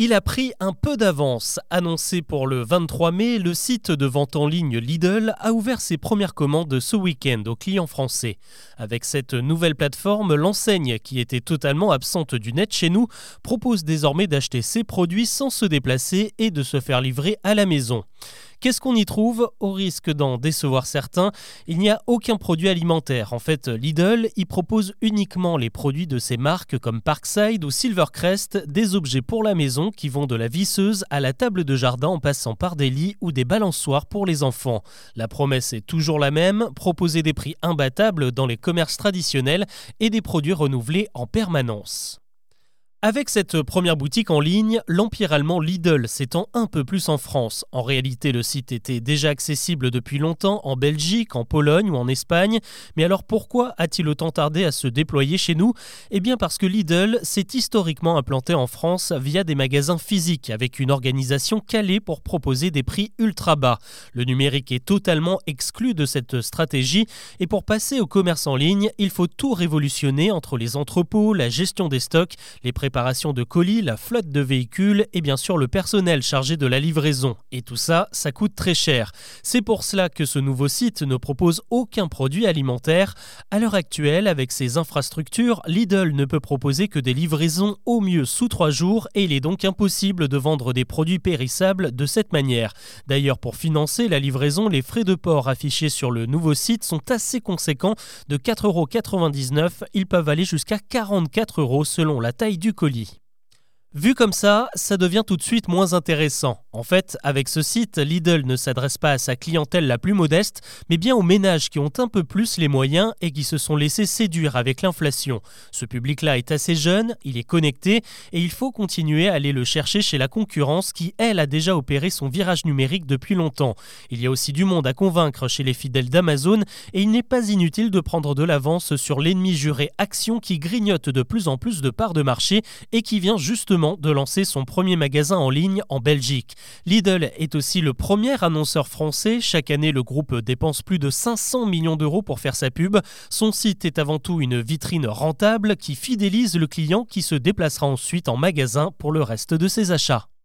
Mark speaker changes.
Speaker 1: Il a pris un peu d'avance. Annoncé pour le 23 mai, le site de vente en ligne Lidl a ouvert ses premières commandes ce week-end aux clients français. Avec cette nouvelle plateforme, l'enseigne, qui était totalement absente du net chez nous, propose désormais d'acheter ses produits sans se déplacer et de se faire livrer à la maison. Qu'est-ce qu'on y trouve Au risque d'en décevoir certains, il n'y a aucun produit alimentaire. En fait, Lidl y propose uniquement les produits de ses marques comme Parkside ou Silvercrest, des objets pour la maison qui vont de la visseuse à la table de jardin en passant par des lits ou des balançoires pour les enfants. La promesse est toujours la même, proposer des prix imbattables dans les commerces traditionnels et des produits renouvelés en permanence. Avec cette première boutique en ligne, l'empire allemand Lidl s'étend un peu plus en France. En réalité, le site était déjà accessible depuis longtemps en Belgique, en Pologne ou en Espagne. Mais alors pourquoi a-t-il autant tardé à se déployer chez nous? Eh bien parce que Lidl s'est historiquement implanté en France via des magasins physiques avec une organisation calée pour proposer des prix ultra bas. Le numérique est totalement exclu de cette stratégie et pour passer au commerce en ligne, il faut tout révolutionner entre les entrepôts, la gestion des stocks, les pré de colis, la flotte de véhicules et bien sûr le personnel chargé de la livraison. Et tout ça, ça coûte très cher. C'est pour cela que ce nouveau site ne propose aucun produit alimentaire. À l'heure actuelle, avec ses infrastructures, Lidl ne peut proposer que des livraisons au mieux sous trois jours et il est donc impossible de vendre des produits périssables de cette manière. D'ailleurs, pour financer la livraison, les frais de port affichés sur le nouveau site sont assez conséquents. De 4,99 euros, ils peuvent aller jusqu'à 44 euros selon la taille du colis. Vu comme ça, ça devient tout de suite moins intéressant. En fait, avec ce site, Lidl ne s'adresse pas à sa clientèle la plus modeste, mais bien aux ménages qui ont un peu plus les moyens et qui se sont laissés séduire avec l'inflation. Ce public-là est assez jeune, il est connecté, et il faut continuer à aller le chercher chez la concurrence qui, elle, a déjà opéré son virage numérique depuis longtemps. Il y a aussi du monde à convaincre chez les fidèles d'Amazon, et il n'est pas inutile de prendre de l'avance sur l'ennemi juré Action qui grignote de plus en plus de parts de marché et qui vient de lancer son premier magasin en ligne en Belgique. Lidl est aussi le premier annonceur français. Chaque année, le groupe dépense plus de 500 millions d'euros pour faire sa pub. Son site est avant tout une vitrine rentable qui fidélise le client qui se déplacera ensuite en magasin pour le reste de ses achats.